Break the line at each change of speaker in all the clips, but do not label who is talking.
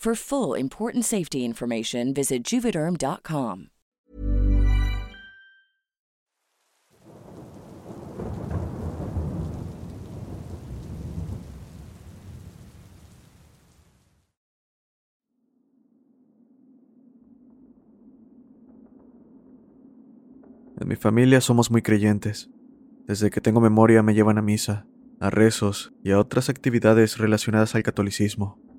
For full important safety information, visit juvederm.com.
En mi familia somos muy creyentes. Desde que tengo memoria me llevan a misa, a rezos y a otras actividades relacionadas al catolicismo.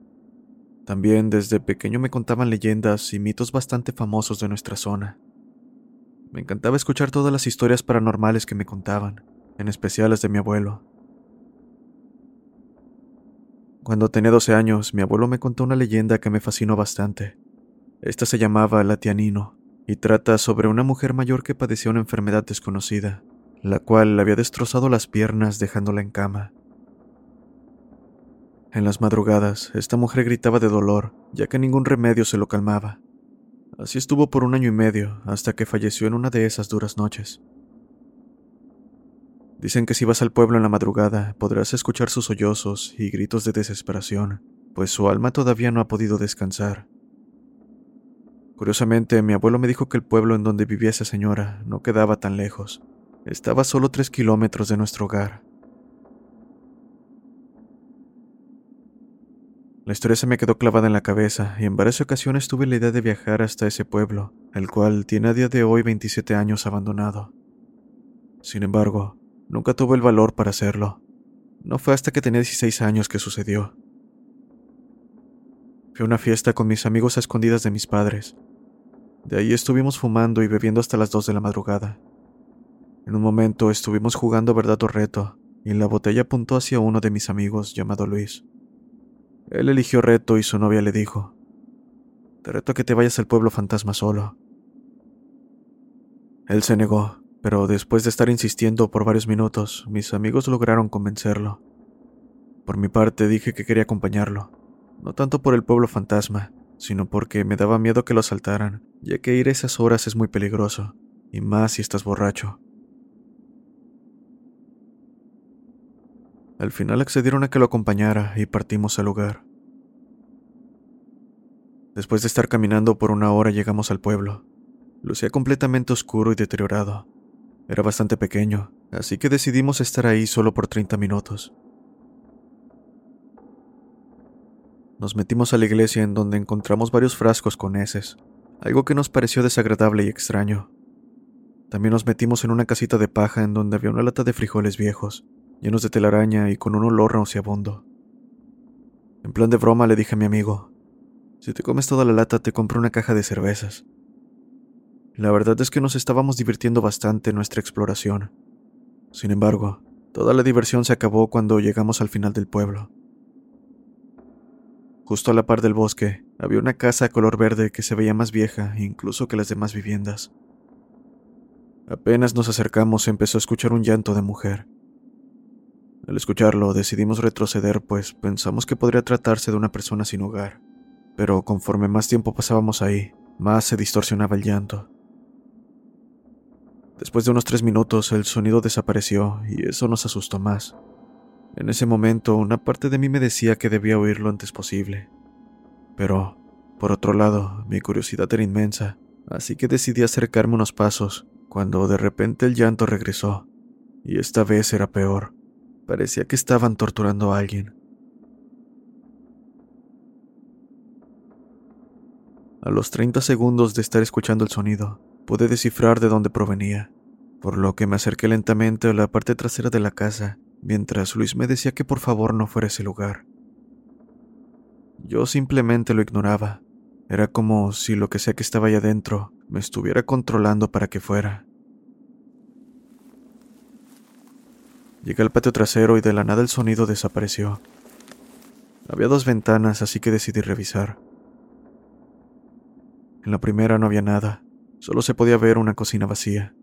También desde pequeño me contaban leyendas y mitos bastante famosos de nuestra zona. Me encantaba escuchar todas las historias paranormales que me contaban, en especial las de mi abuelo. Cuando tenía 12 años, mi abuelo me contó una leyenda que me fascinó bastante. Esta se llamaba La Tianino y trata sobre una mujer mayor que padecía una enfermedad desconocida, la cual le había destrozado las piernas dejándola en cama. En las madrugadas, esta mujer gritaba de dolor, ya que ningún remedio se lo calmaba. Así estuvo por un año y medio, hasta que falleció en una de esas duras noches. Dicen que si vas al pueblo en la madrugada podrás escuchar sus sollozos y gritos de desesperación, pues su alma todavía no ha podido descansar. Curiosamente, mi abuelo me dijo que el pueblo en donde vivía esa señora no quedaba tan lejos. Estaba solo tres kilómetros de nuestro hogar. La historia se me quedó clavada en la cabeza y en varias ocasiones tuve la idea de viajar hasta ese pueblo, el cual tiene a día de hoy 27 años abandonado. Sin embargo, nunca tuve el valor para hacerlo. No fue hasta que tenía 16 años que sucedió. Fui a una fiesta con mis amigos a escondidas de mis padres. De ahí estuvimos fumando y bebiendo hasta las 2 de la madrugada. En un momento estuvimos jugando verdad o reto, y la botella apuntó hacia uno de mis amigos llamado Luis. Él eligió reto y su novia le dijo, Te reto a que te vayas al pueblo fantasma solo. Él se negó, pero después de estar insistiendo por varios minutos, mis amigos lograron convencerlo. Por mi parte dije que quería acompañarlo, no tanto por el pueblo fantasma, sino porque me daba miedo que lo asaltaran, ya que ir a esas horas es muy peligroso, y más si estás borracho. Al final accedieron a que lo acompañara y partimos al lugar. Después de estar caminando por una hora llegamos al pueblo. Lucía completamente oscuro y deteriorado. Era bastante pequeño, así que decidimos estar ahí solo por 30 minutos. Nos metimos a la iglesia en donde encontramos varios frascos con heces, algo que nos pareció desagradable y extraño. También nos metimos en una casita de paja en donde había una lata de frijoles viejos, llenos de telaraña y con un olor nauseabundo. En plan de broma le dije a mi amigo, si te comes toda la lata te compro una caja de cervezas. La verdad es que nos estábamos divirtiendo bastante en nuestra exploración. Sin embargo, toda la diversión se acabó cuando llegamos al final del pueblo. Justo a la par del bosque había una casa color verde que se veía más vieja incluso que las demás viviendas. Apenas nos acercamos empezó a escuchar un llanto de mujer. Al escucharlo decidimos retroceder pues pensamos que podría tratarse de una persona sin hogar, pero conforme más tiempo pasábamos ahí, más se distorsionaba el llanto. Después de unos tres minutos el sonido desapareció y eso nos asustó más. En ese momento una parte de mí me decía que debía oír lo antes posible. Pero, por otro lado, mi curiosidad era inmensa, así que decidí acercarme unos pasos, cuando de repente el llanto regresó, y esta vez era peor Parecía que estaban torturando a alguien. A los 30 segundos de estar escuchando el sonido, pude descifrar de dónde provenía, por lo que me acerqué lentamente a la parte trasera de la casa, mientras Luis me decía que por favor no fuera ese lugar. Yo simplemente lo ignoraba. Era como si lo que sea que estaba allá adentro me estuviera controlando para que fuera. Llegué al patio trasero y de la nada el sonido desapareció. Había dos ventanas, así que decidí revisar. En la primera no había nada, solo se podía ver una cocina vacía.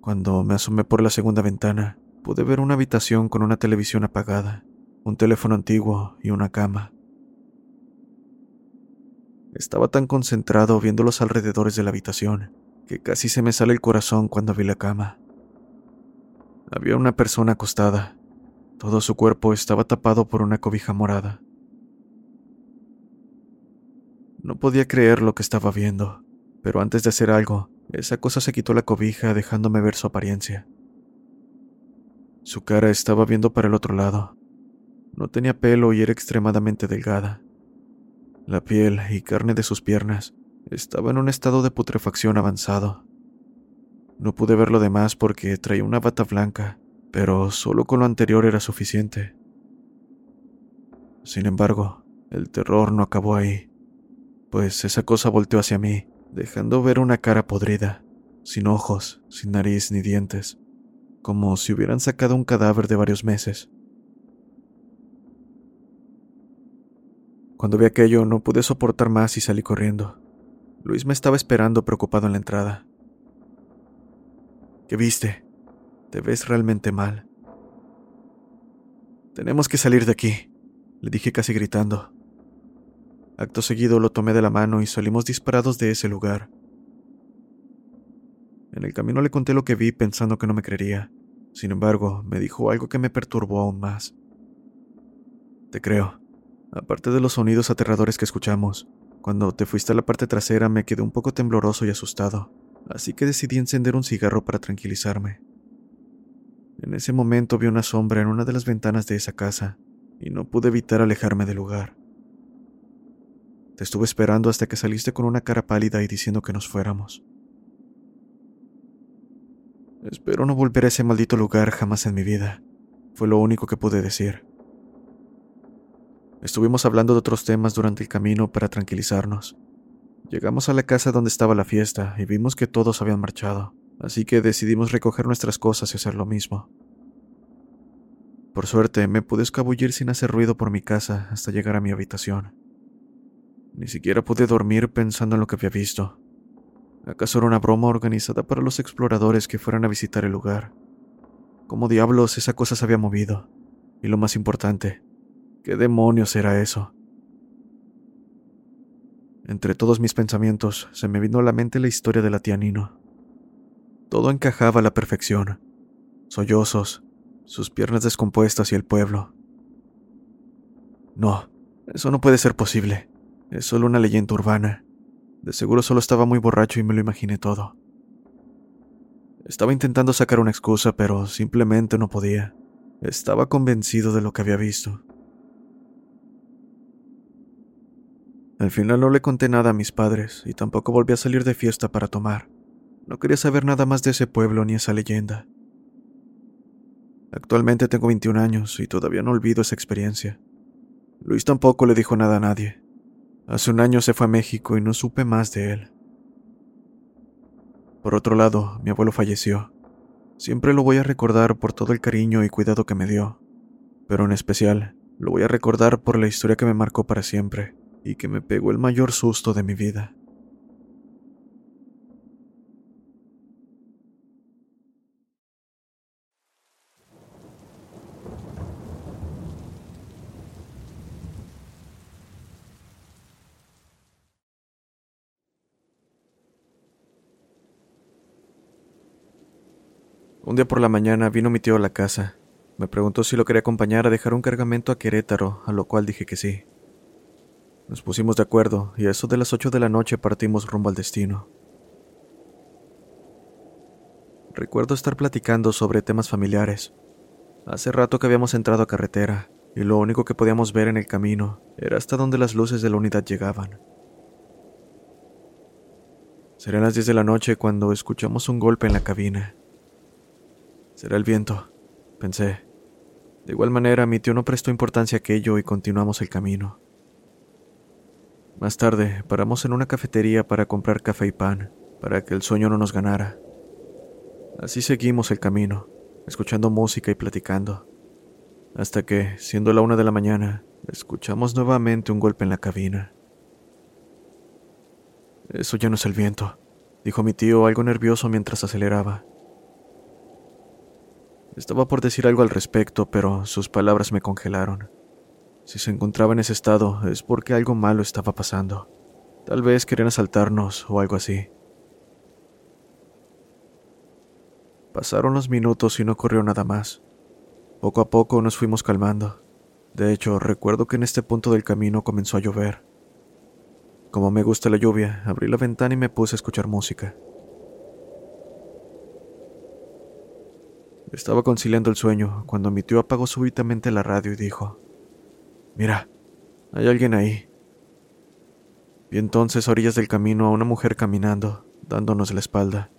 Cuando me asomé por la segunda ventana, pude ver una habitación con una televisión apagada, un teléfono antiguo y una cama. Estaba tan concentrado viendo los alrededores de la habitación que casi se me sale el corazón cuando vi la cama. Había una persona acostada. Todo su cuerpo estaba tapado por una cobija morada. No podía creer lo que estaba viendo, pero antes de hacer algo, esa cosa se quitó la cobija dejándome ver su apariencia. Su cara estaba viendo para el otro lado. No tenía pelo y era extremadamente delgada. La piel y carne de sus piernas estaba en un estado de putrefacción avanzado. No pude ver lo demás porque traía una bata blanca, pero solo con lo anterior era suficiente. Sin embargo, el terror no acabó ahí pues esa cosa volteó hacia mí, dejando ver una cara podrida, sin ojos, sin nariz ni dientes, como si hubieran sacado un cadáver de varios meses. Cuando vi aquello no pude soportar más y salí corriendo. Luis me estaba esperando preocupado en la entrada. ¿Qué viste? Te ves realmente mal. Tenemos que salir de aquí, le dije casi gritando. Acto seguido lo tomé de la mano y salimos disparados de ese lugar. En el camino le conté lo que vi pensando que no me creería. Sin embargo, me dijo algo que me perturbó aún más. Te creo. Aparte de los sonidos aterradores que escuchamos, cuando te fuiste a la parte trasera me quedé un poco tembloroso y asustado, así que decidí encender un cigarro para tranquilizarme. En ese momento vi una sombra en una de las ventanas de esa casa, y no pude evitar alejarme del lugar. Te estuve esperando hasta que saliste con una cara pálida y diciendo que nos fuéramos. Espero no volver a ese maldito lugar jamás en mi vida. Fue lo único que pude decir. Estuvimos hablando de otros temas durante el camino para tranquilizarnos. Llegamos a la casa donde estaba la fiesta y vimos que todos habían marchado, así que decidimos recoger nuestras cosas y hacer lo mismo. Por suerte, me pude escabullir sin hacer ruido por mi casa hasta llegar a mi habitación. Ni siquiera pude dormir pensando en lo que había visto. ¿Acaso era una broma organizada para los exploradores que fueran a visitar el lugar? ¿Cómo diablos esa cosa se había movido? Y lo más importante, ¿qué demonios era eso? Entre todos mis pensamientos se me vino a la mente la historia de la tía Nino. Todo encajaba a la perfección. Sollozos, sus piernas descompuestas y el pueblo. No, eso no puede ser posible. Es solo una leyenda urbana. De seguro solo estaba muy borracho y me lo imaginé todo. Estaba intentando sacar una excusa, pero simplemente no podía. Estaba convencido de lo que había visto. Al final no le conté nada a mis padres y tampoco volví a salir de fiesta para tomar. No quería saber nada más de ese pueblo ni esa leyenda. Actualmente tengo 21 años y todavía no olvido esa experiencia. Luis tampoco le dijo nada a nadie. Hace un año se fue a México y no supe más de él. Por otro lado, mi abuelo falleció. Siempre lo voy a recordar por todo el cariño y cuidado que me dio, pero en especial lo voy a recordar por la historia que me marcó para siempre y que me pegó el mayor susto de mi vida. Un día por la mañana vino mi tío a la casa. Me preguntó si lo quería acompañar a dejar un cargamento a Querétaro, a lo cual dije que sí. Nos pusimos de acuerdo y a eso de las ocho de la noche partimos rumbo al destino. Recuerdo estar platicando sobre temas familiares. Hace rato que habíamos entrado a carretera, y lo único que podíamos ver en el camino era hasta donde las luces de la unidad llegaban. Serían las 10 de la noche cuando escuchamos un golpe en la cabina. Será el viento, pensé. De igual manera, mi tío no prestó importancia a aquello y continuamos el camino. Más tarde, paramos en una cafetería para comprar café y pan, para que el sueño no nos ganara. Así seguimos el camino, escuchando música y platicando, hasta que, siendo la una de la mañana, escuchamos nuevamente un golpe en la cabina. Eso ya no es el viento, dijo mi tío algo nervioso mientras aceleraba. Estaba por decir algo al respecto, pero sus palabras me congelaron. Si se encontraba en ese estado es porque algo malo estaba pasando. Tal vez querían asaltarnos o algo así. Pasaron los minutos y no ocurrió nada más. Poco a poco nos fuimos calmando. De hecho, recuerdo que en este punto del camino comenzó a llover. Como me gusta la lluvia, abrí la ventana y me puse a escuchar música. Estaba conciliando el sueño cuando mi tío apagó súbitamente la radio y dijo, Mira, hay alguien ahí. Vi entonces a orillas del camino a una mujer caminando, dándonos la espalda.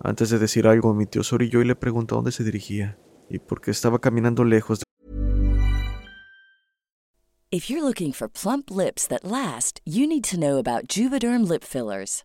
Antes de decir algo, mi tío sorilló y le preguntó dónde se dirigía y por qué estaba caminando lejos de...
If you're looking for plump lips that last, you need to know about Juvederm lip fillers.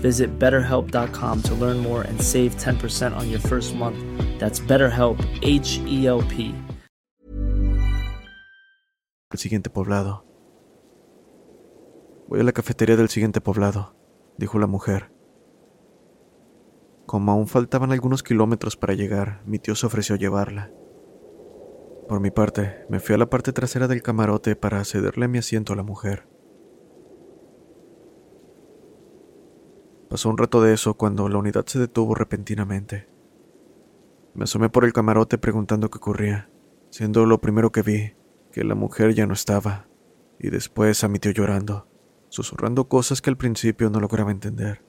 Visit betterhelp.com to learn more and save 10% on your first month. That's BetterHelp, H E L P.
El siguiente poblado. Voy a la cafetería del siguiente poblado, dijo la mujer. Como aún faltaban algunos kilómetros para llegar, mi tío se ofreció a llevarla. Por mi parte, me fui a la parte trasera del camarote para cederle mi asiento a la mujer. Pasó un rato de eso cuando la unidad se detuvo repentinamente. Me asomé por el camarote preguntando qué ocurría, siendo lo primero que vi que la mujer ya no estaba, y después a mi tío llorando, susurrando cosas que al principio no lograba entender.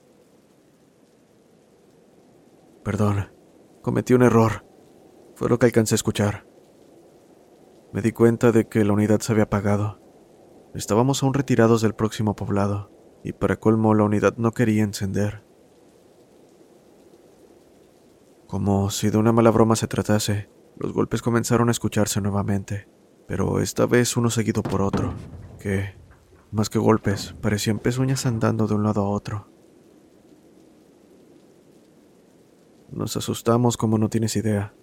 Perdón, cometí un error. Fue lo que alcancé a escuchar. Me di cuenta de que la unidad se había apagado. Estábamos aún retirados del próximo poblado, y para colmo la unidad no quería encender. Como si de una mala broma se tratase, los golpes comenzaron a escucharse nuevamente, pero esta vez uno seguido por otro, que, más que golpes, parecían pezuñas andando de un lado a otro. Nos asustamos como no tienes idea.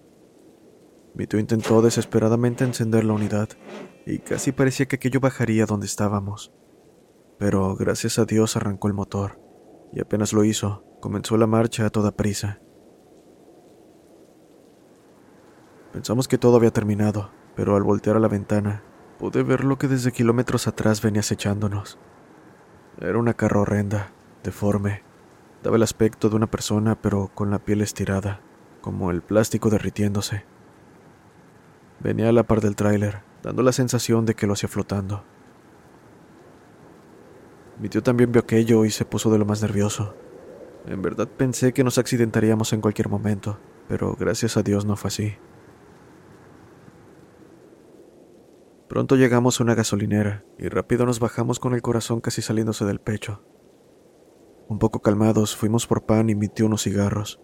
Mi tío intentó desesperadamente encender la unidad, y casi parecía que aquello bajaría donde estábamos pero gracias a Dios arrancó el motor, y apenas lo hizo, comenzó la marcha a toda prisa. Pensamos que todo había terminado, pero al voltear a la ventana, pude ver lo que desde kilómetros atrás venía acechándonos. Era una carro horrenda, deforme. Daba el aspecto de una persona, pero con la piel estirada, como el plástico derritiéndose. Venía a la par del tráiler, dando la sensación de que lo hacía flotando. Mi tío también vio aquello y se puso de lo más nervioso. En verdad pensé que nos accidentaríamos en cualquier momento, pero gracias a Dios no fue así. Pronto llegamos a una gasolinera y rápido nos bajamos con el corazón casi saliéndose del pecho. Un poco calmados fuimos por pan y mi tío unos cigarros.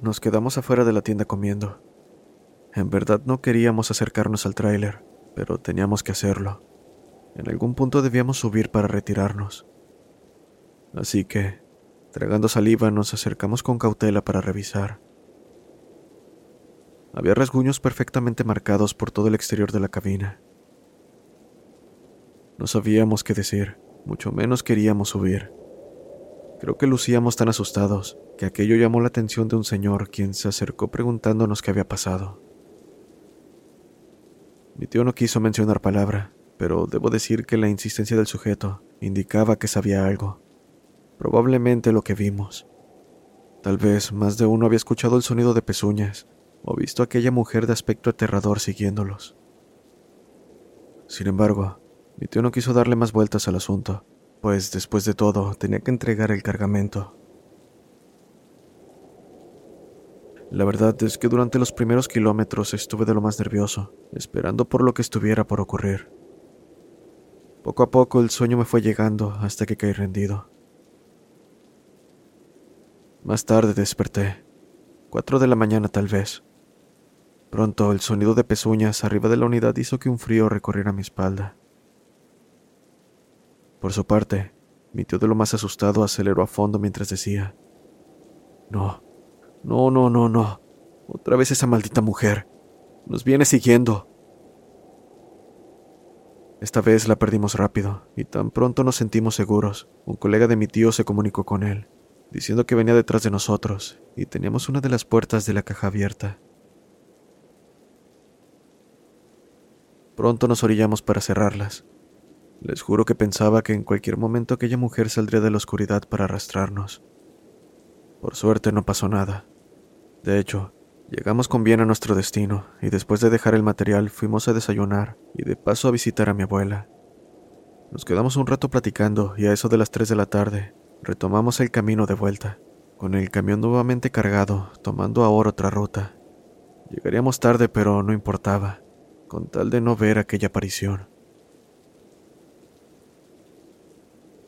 Nos quedamos afuera de la tienda comiendo. En verdad no queríamos acercarnos al tráiler, pero teníamos que hacerlo. En algún punto debíamos subir para retirarnos. Así que Tragando saliva nos acercamos con cautela para revisar. Había rasguños perfectamente marcados por todo el exterior de la cabina. No sabíamos qué decir, mucho menos queríamos subir. Creo que lucíamos tan asustados que aquello llamó la atención de un señor quien se acercó preguntándonos qué había pasado. Mi tío no quiso mencionar palabra, pero debo decir que la insistencia del sujeto indicaba que sabía algo probablemente lo que vimos. Tal vez más de uno había escuchado el sonido de pezuñas o visto a aquella mujer de aspecto aterrador siguiéndolos. Sin embargo, mi tío no quiso darle más vueltas al asunto, pues después de todo tenía que entregar el cargamento. La verdad es que durante los primeros kilómetros estuve de lo más nervioso, esperando por lo que estuviera por ocurrir. Poco a poco el sueño me fue llegando hasta que caí rendido. Más tarde desperté. Cuatro de la mañana tal vez. Pronto el sonido de pezuñas arriba de la unidad hizo que un frío recorriera mi espalda. Por su parte, mi tío de lo más asustado aceleró a fondo mientras decía, No, no, no, no, no. Otra vez esa maldita mujer. Nos viene siguiendo. Esta vez la perdimos rápido, y tan pronto nos sentimos seguros, un colega de mi tío se comunicó con él diciendo que venía detrás de nosotros y teníamos una de las puertas de la caja abierta. Pronto nos orillamos para cerrarlas. Les juro que pensaba que en cualquier momento aquella mujer saldría de la oscuridad para arrastrarnos. Por suerte no pasó nada. De hecho, llegamos con bien a nuestro destino y después de dejar el material fuimos a desayunar y de paso a visitar a mi abuela. Nos quedamos un rato platicando y a eso de las 3 de la tarde Retomamos el camino de vuelta, con el camión nuevamente cargado, tomando ahora otra ruta. Llegaríamos tarde, pero no importaba, con tal de no ver aquella aparición.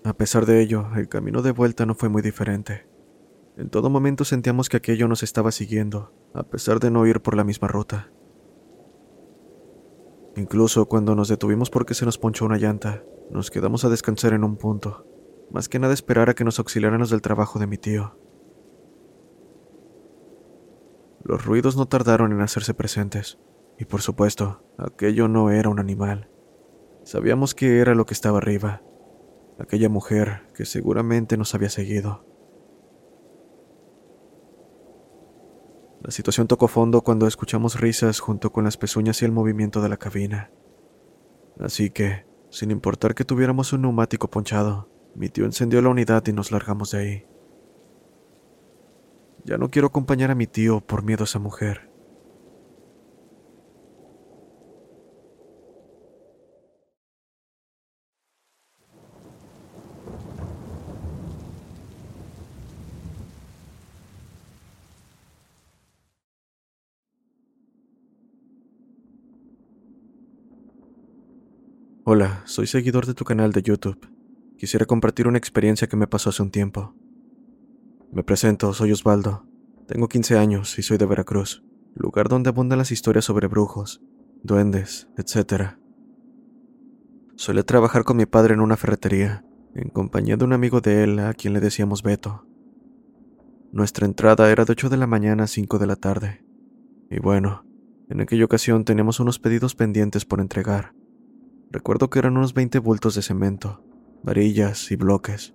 A pesar de ello, el camino de vuelta no fue muy diferente. En todo momento sentíamos que aquello nos estaba siguiendo, a pesar de no ir por la misma ruta. Incluso cuando nos detuvimos porque se nos ponchó una llanta, nos quedamos a descansar en un punto, más que nada esperar a que nos auxiliaran del trabajo de mi tío. Los ruidos no tardaron en hacerse presentes, y por supuesto, aquello no era un animal. Sabíamos que era lo que estaba arriba, aquella mujer que seguramente nos había seguido. La situación tocó fondo cuando escuchamos risas junto con las pezuñas y el movimiento de la cabina. Así que, sin importar que tuviéramos un neumático ponchado, mi tío encendió la unidad y nos largamos de ahí. Ya no quiero acompañar a mi tío por miedo a esa mujer. Hola, soy seguidor de tu canal de YouTube quisiera compartir una experiencia que me pasó hace un tiempo. Me presento, soy Osvaldo. Tengo 15 años y soy de Veracruz, lugar donde abundan las historias sobre brujos, duendes, etc. Suele trabajar con mi padre en una ferretería, en compañía de un amigo de él a quien le decíamos Beto. Nuestra entrada era de 8 de la mañana a 5 de la tarde. Y bueno, en aquella ocasión teníamos unos pedidos pendientes por entregar. Recuerdo que eran unos 20 bultos de cemento, varillas y bloques.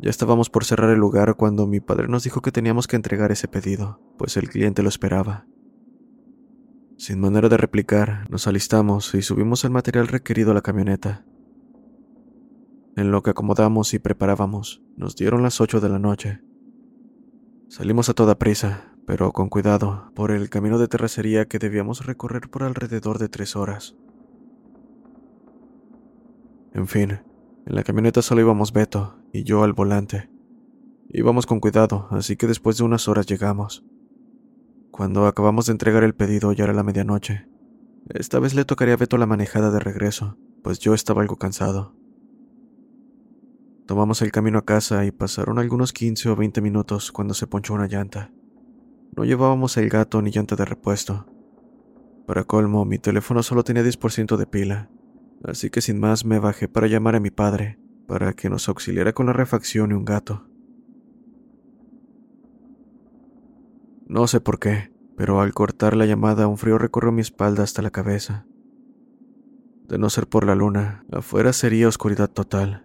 Ya estábamos por cerrar el lugar cuando mi padre nos dijo que teníamos que entregar ese pedido, pues el cliente lo esperaba. Sin manera de replicar, nos alistamos y subimos el material requerido a la camioneta. En lo que acomodamos y preparábamos, nos dieron las ocho de la noche. Salimos a toda prisa, pero con cuidado, por el camino de terracería que debíamos recorrer por alrededor de tres horas. En fin, en la camioneta solo íbamos Beto y yo al volante. Íbamos con cuidado, así que después de unas horas llegamos. Cuando acabamos de entregar el pedido ya era la medianoche. Esta vez le tocaría a Beto la manejada de regreso, pues yo estaba algo cansado. Tomamos el camino a casa y pasaron algunos 15 o 20 minutos cuando se ponchó una llanta. No llevábamos el gato ni llanta de repuesto. Para colmo, mi teléfono solo tenía 10% de pila, así que sin más me bajé para llamar a mi padre, para que nos auxiliara con la refacción y un gato. No sé por qué, pero al cortar la llamada un frío recorrió mi espalda hasta la cabeza. De no ser por la luna, afuera sería oscuridad total.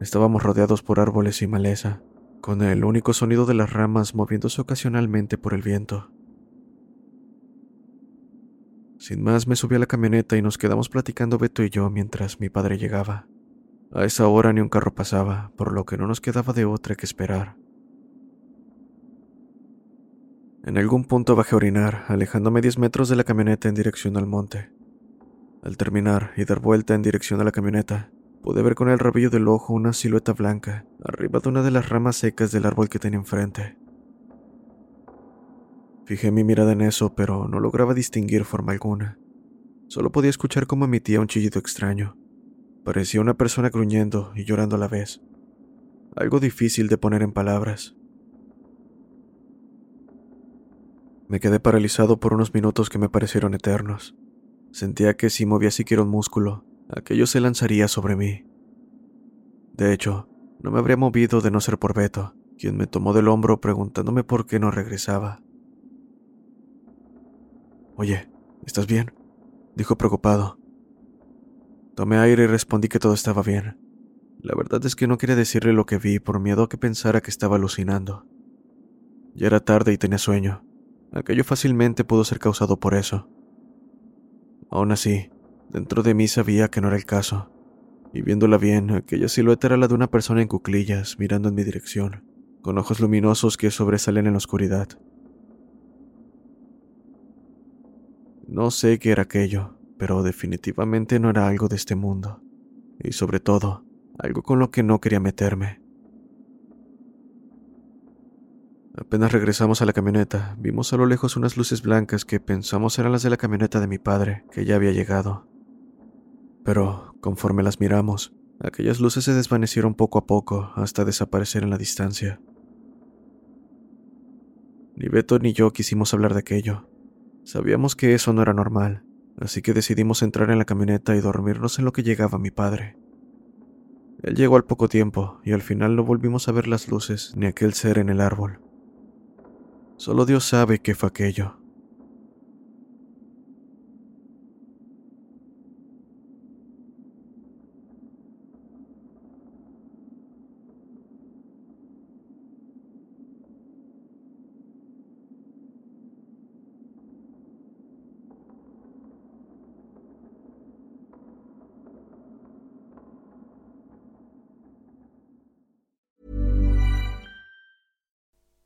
Estábamos rodeados por árboles y maleza, con el único sonido de las ramas moviéndose ocasionalmente por el viento. Sin más me subí a la camioneta y nos quedamos platicando Beto y yo mientras mi padre llegaba. A esa hora ni un carro pasaba, por lo que no nos quedaba de otra que esperar. En algún punto bajé a orinar, alejándome 10 metros de la camioneta en dirección al monte. Al terminar y dar vuelta en dirección a la camioneta, pude ver con el rabillo del ojo una silueta blanca arriba de una de las ramas secas del árbol que tenía enfrente. Fijé mi mirada en eso, pero no lograba distinguir forma alguna. Solo podía escuchar cómo emitía un chillido extraño. Parecía una persona gruñendo y llorando a la vez. Algo difícil de poner en palabras. Me quedé paralizado por unos minutos que me parecieron eternos. Sentía que si movía siquiera un músculo, aquello se lanzaría sobre mí. De hecho, no me habría movido de no ser por Beto, quien me tomó del hombro preguntándome por qué no regresaba. Oye, ¿estás bien? dijo preocupado. Tomé aire y respondí que todo estaba bien. La verdad es que no quería decirle lo que vi por miedo a que pensara que estaba alucinando. Ya era tarde y tenía sueño. Aquello fácilmente pudo ser causado por eso. Aún así, dentro de mí sabía que no era el caso, y viéndola bien, aquella silueta era la de una persona en cuclillas mirando en mi dirección, con ojos luminosos que sobresalen en la oscuridad. No sé qué era aquello, pero definitivamente no era algo de este mundo. Y sobre todo, algo con lo que no quería meterme. Apenas regresamos a la camioneta, vimos a lo lejos unas luces blancas que pensamos eran las de la camioneta de mi padre, que ya había llegado. Pero, conforme las miramos, aquellas luces se desvanecieron poco a poco hasta desaparecer en la distancia. Ni Beto ni yo quisimos hablar de aquello, Sabíamos que eso no era normal, así que decidimos entrar en la camioneta y dormirnos en lo que llegaba mi padre. Él llegó al poco tiempo y al final no volvimos a ver las luces ni aquel ser en el árbol. Solo Dios sabe qué fue aquello.